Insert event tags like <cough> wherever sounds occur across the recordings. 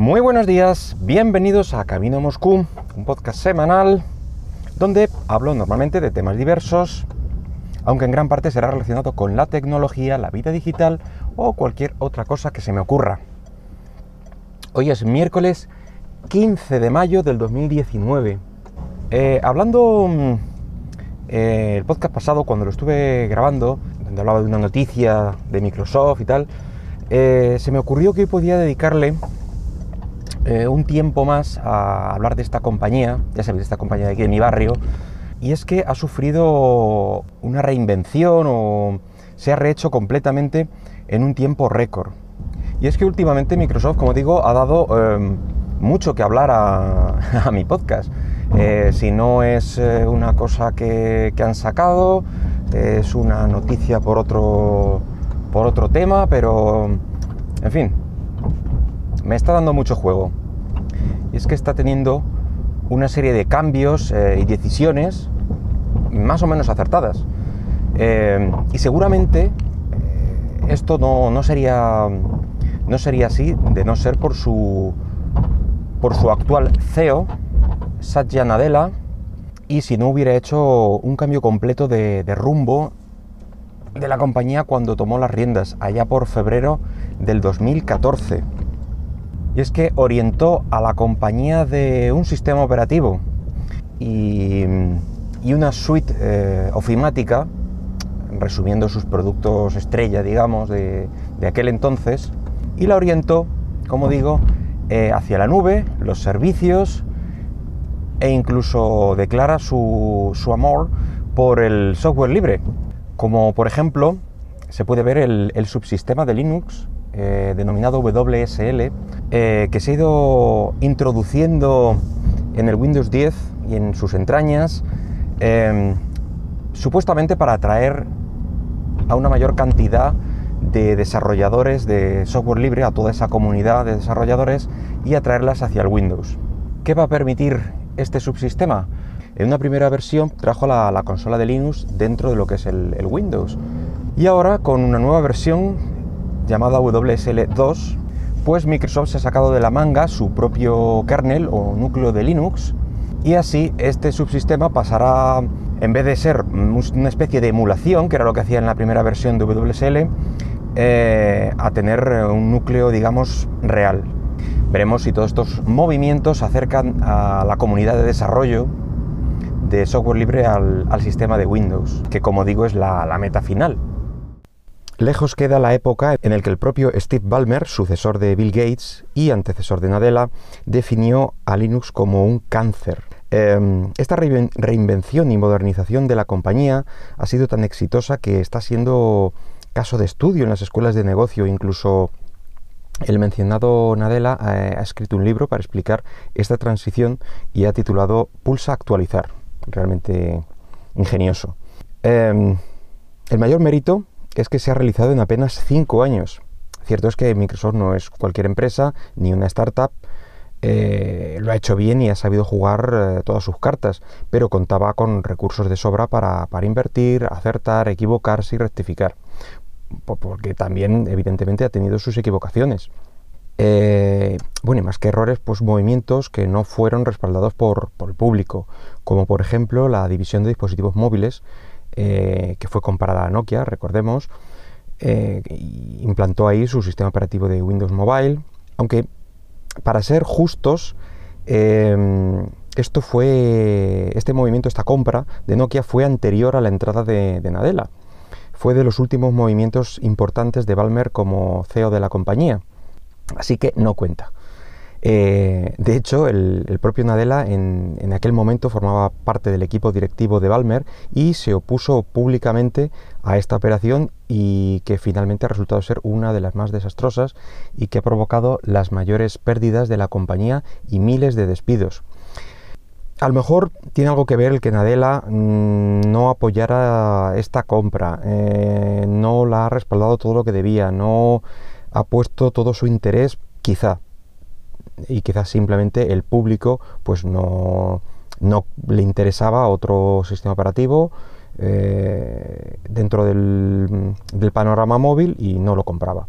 Muy buenos días, bienvenidos a Camino Moscú, un podcast semanal donde hablo normalmente de temas diversos, aunque en gran parte será relacionado con la tecnología, la vida digital o cualquier otra cosa que se me ocurra. Hoy es miércoles 15 de mayo del 2019. Eh, hablando mm, eh, el podcast pasado, cuando lo estuve grabando, donde hablaba de una noticia de Microsoft y tal, eh, se me ocurrió que hoy podía dedicarle un tiempo más a hablar de esta compañía, ya sabéis, de esta compañía de aquí de mi barrio, y es que ha sufrido una reinvención o se ha rehecho completamente en un tiempo récord. Y es que últimamente Microsoft, como digo, ha dado em, mucho que hablar a, <laughs> mi podcast. Eh, si no es eh, una cosa que, han sacado, es una noticia por otro, por otro tema, pero en fin, me está dando mucho juego. Y es que está teniendo una serie de cambios eh, y decisiones más o menos acertadas. y seguramente esto no, no, sería, no sería así de no ser por su, por su actual CEO, Satya Nadella, y si no hubiera hecho un cambio completo de, rumbo de la compañía cuando tomó las riendas, allá por febrero del 2014. Y es que orientó a la compañía de un sistema operativo y, una suite eh, ofimática, resumiendo sus productos estrella, digamos, de, de aquel entonces, y la orientó, como digo, eh, hacia la nube, los servicios e incluso declara su, amor por el software libre, como por ejemplo se puede ver el, subsistema de Linux eh, denominado WSL, eh, que se ha ido introduciendo en el Windows 10 y en sus entrañas, em, supuestamente para atraer a una mayor cantidad de desarrolladores de software libre a toda esa comunidad de desarrolladores y atraerlas hacia el Windows. ¿Qué va a permitir este subsistema? En una primera versión trajo la, consola de Linux dentro de lo que es el, Windows. Y ahora con una nueva versión llamada WSL2, pues Microsoft se ha sacado de la manga su propio kernel o núcleo de Linux y así este subsistema pasará, en vez de ser una especie de emulación, que era lo que hacía en la primera versión de WSL, eh, a tener un núcleo, digamos, real. Veremos si todos estos movimientos acercan a la comunidad de desarrollo de software libre al, sistema de Windows, que como digo es la, meta final. Lejos queda la época en la que el propio Steve Ballmer, sucesor de Bill Gates y antecesor de Nadella, definió a Linux como un cáncer. Em, esta reinvención y modernización de la compañía ha sido tan exitosa que está siendo caso de estudio en las escuelas de negocio, incluso el mencionado Nadella eh, ha escrito un libro para explicar esta transición y ha titulado Pulsa actualizar, realmente ingenioso. Em, el mayor mérito es que se ha realizado en apenas cinco años. Cierto es que Microsoft no es cualquier empresa ni una startup, eh, lo ha hecho bien y ha sabido jugar eh, todas sus cartas, pero contaba con recursos de sobra para, para invertir, acertar, equivocarse y rectificar porque también evidentemente ha tenido sus equivocaciones. Eh, bueno, y más que errores, pues movimientos que no fueron respaldados por, el público, como por ejemplo la división de dispositivos móviles, eh, que fue comparada a Nokia, recordemos, eh, implantó ahí su sistema operativo de Windows Mobile, aunque para ser justos, esto fue, este movimiento, esta compra de Nokia fue anterior a la entrada de Nadella fue de los últimos movimientos importantes de Balmer como CEO de la compañía, así que no cuenta. Eh, de hecho, el, propio Nadella en, aquel momento formaba parte del equipo directivo de Balmer y se opuso públicamente a esta operación y que finalmente ha resultado ser una de las más desastrosas y que ha provocado las mayores pérdidas de la compañía y miles de despidos. A lo mejor tiene algo que ver el que Nadella mm, no apoyara esta compra, eh, no la ha respaldado todo lo que debía, no ha puesto todo su interés, quizá, y quizás simplemente el público pues no, no le interesaba otro sistema operativo eh, dentro del, del, panorama móvil y no lo compraba.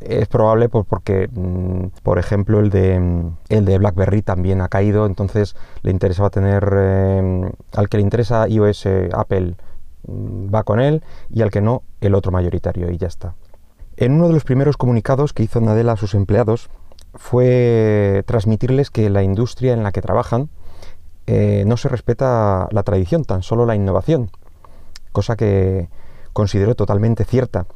es probable pues, porque, mm, por ejemplo, el de, el de BlackBerry también ha caído, entonces le interesaba tener, eh, al que le interesa iOS, Apple mm, va con él, y al que no, el otro mayoritario, y ya está. En uno de los primeros comunicados que hizo Nadella a sus empleados fue transmitirles que la industria en la que trabajan eh, no se respeta la tradición, tan solo la innovación, cosa que considero totalmente cierta.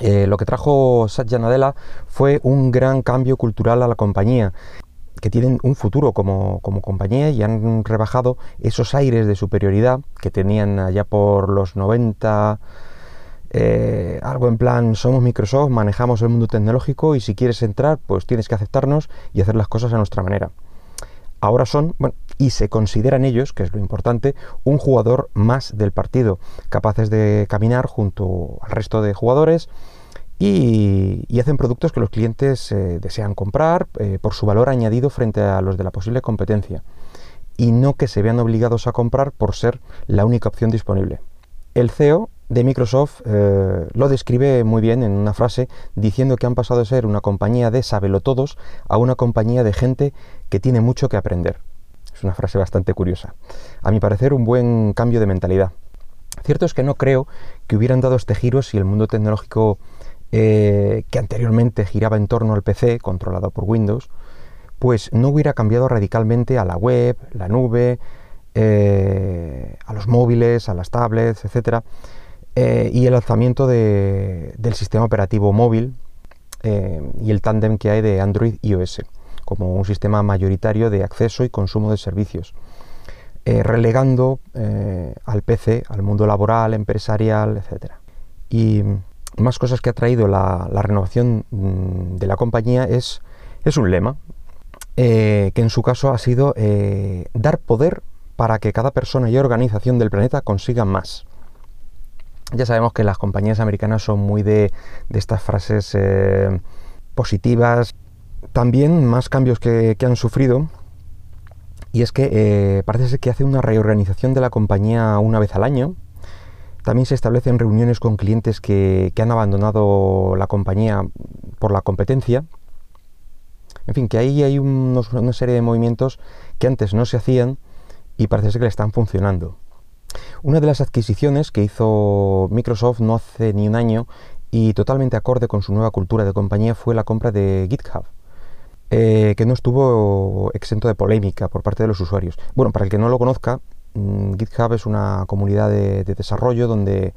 Eh, lo que trajo Satya Nadella fue un gran cambio cultural a la compañía, que tienen un futuro como, compañía y han rebajado esos aires de superioridad que tenían allá por los 90, eh, algo en plan, somos Microsoft, manejamos el mundo tecnológico y si quieres entrar, pues tienes que aceptarnos y hacer las cosas a nuestra manera. Ahora son, bueno, y se consideran ellos, que es lo importante, un jugador más del partido, capaces de caminar junto al resto de jugadores y, hacen productos que los clientes eh, desean comprar eh, por su valor añadido frente a los de la posible competencia y no que se vean obligados a comprar por ser la única opción disponible. El CEO de Microsoft eh, lo describe muy bien en una frase diciendo que han pasado de ser una compañía de sabelotodos a una compañía de gente que tiene mucho que aprender. Es una frase bastante curiosa. A mi parecer, un buen cambio de mentalidad. Cierto es que no creo que hubieran dado este giro si el mundo tecnológico eh, que anteriormente giraba en torno al PC, controlado por Windows, pues no hubiera cambiado radicalmente a la web, la nube, eh, a los móviles, a las tablets, etc. Eh, y el lanzamiento del sistema operativo móvil y el tándem que hay de Android y iOS como un sistema mayoritario de acceso y consumo de servicios, eh, relegando eh, al PC, al mundo laboral, empresarial, etc. Y más cosas que ha traído la, renovación mm, de la compañía es, es un lema, eh, que en su caso ha sido dar poder para que cada persona y organización del planeta consigan más. Ya sabemos que las compañías americanas son muy de, estas frases positivas, también más cambios que, han sufrido y es que eh, parece ser que hace una reorganización de la compañía una vez al año. También se establecen reuniones con clientes que, han abandonado la compañía por la competencia. En fin, que ahí hay una serie de movimientos que antes no se hacían y parece ser que le están funcionando. Una de las adquisiciones que hizo Microsoft no hace ni un año y totalmente acorde con su nueva cultura de compañía fue la compra de GitHub. Eh, que no estuvo exento de polémica por parte de los usuarios. Bueno, para el que no lo conozca, mm, GitHub es una comunidad de, desarrollo donde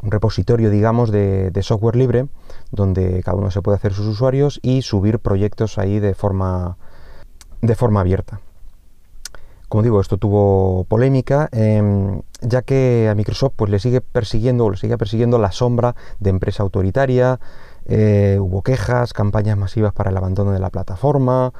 un repositorio, digamos, de, software libre, donde cada uno se puede hacer sus usuarios y subir proyectos ahí de forma, de forma abierta. Como digo, esto tuvo polémica, em, ya que a Microsoft pues, le sigue persiguiendo o le sigue persiguiendo la sombra de empresa autoritaria, eh, hubo quejas, campañas masivas para el abandono de la plataforma,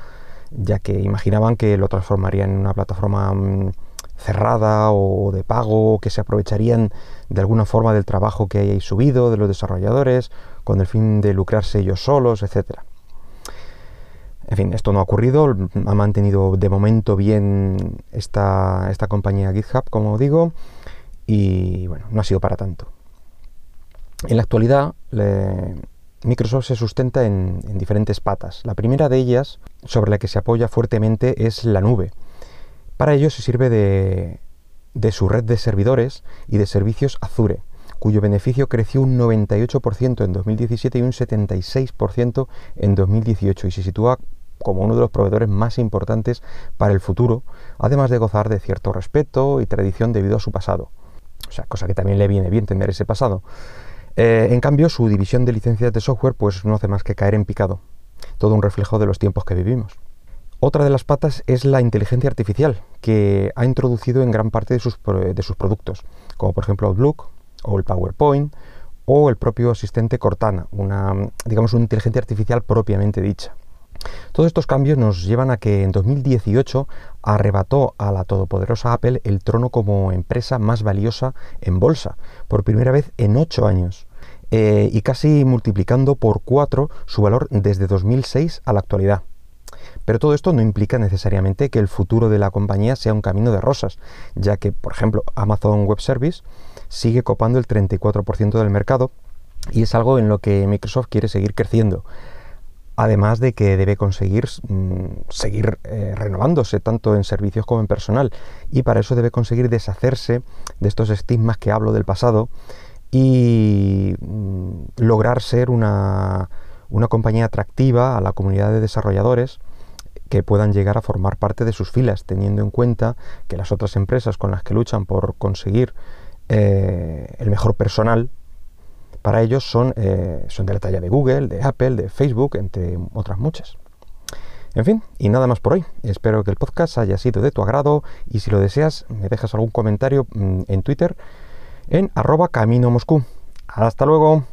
ya que imaginaban que lo transformarían en una plataforma mm, cerrada o de pago, que se aprovecharían de alguna forma del trabajo que hayáis subido de los desarrolladores, con el fin de lucrarse ellos solos, etc. En fin, esto no ha ocurrido, ha mantenido de momento bien esta, esta compañía GitHub, como digo, y bueno, no ha sido para tanto. En la actualidad, Microsoft se sustenta en, diferentes patas. La primera de ellas, sobre la que se apoya fuertemente, es la nube. Para ello se sirve de, su red de servidores y de servicios Azure, cuyo beneficio creció un 98% en 2017 y un 76% en 2018 y se sitúa como uno de los proveedores más importantes para el futuro, además de gozar de cierto respeto y tradición debido a su pasado. O sea, cosa que también le viene bien tener ese pasado. Eh, en cambio, su división de licencias de software pues no hace más que caer en picado. Todo un reflejo de los tiempos que vivimos. Otra de las patas es la inteligencia artificial, que ha introducido en gran parte de sus, de sus productos, como por ejemplo Outlook o el PowerPoint o el propio asistente Cortana, una, digamos, una inteligencia artificial propiamente dicha. Todos estos cambios nos llevan a que en 2018 arrebató a la todopoderosa Apple el trono como empresa más valiosa en bolsa, por primera vez en ocho años. Eh, y casi multiplicando por 4 su valor desde 2006 a la actualidad. Pero todo esto no implica necesariamente que el futuro de la compañía sea un camino de rosas, ya que, por ejemplo, Amazon Web Service sigue copando el 34% del mercado y es algo en lo que Microsoft quiere seguir creciendo. Además de que debe conseguir mm, seguir eh, renovándose tanto en servicios como en personal. Y para eso debe conseguir deshacerse de estos estigmas que hablo del pasado y mm, lograr ser una, una compañía atractiva a la comunidad de desarrolladores que puedan llegar a formar parte de sus filas, teniendo en cuenta que las otras empresas con las que luchan por conseguir eh, el mejor personal para ellos son, eh, son de la talla de Google, de Apple, de Facebook, entre otras muchas. En fin, y nada más por hoy. Espero que el podcast haya sido de tu agrado y si lo deseas me dejas algún comentario mm, en Twitter en arroba camino Moscú. Hasta luego.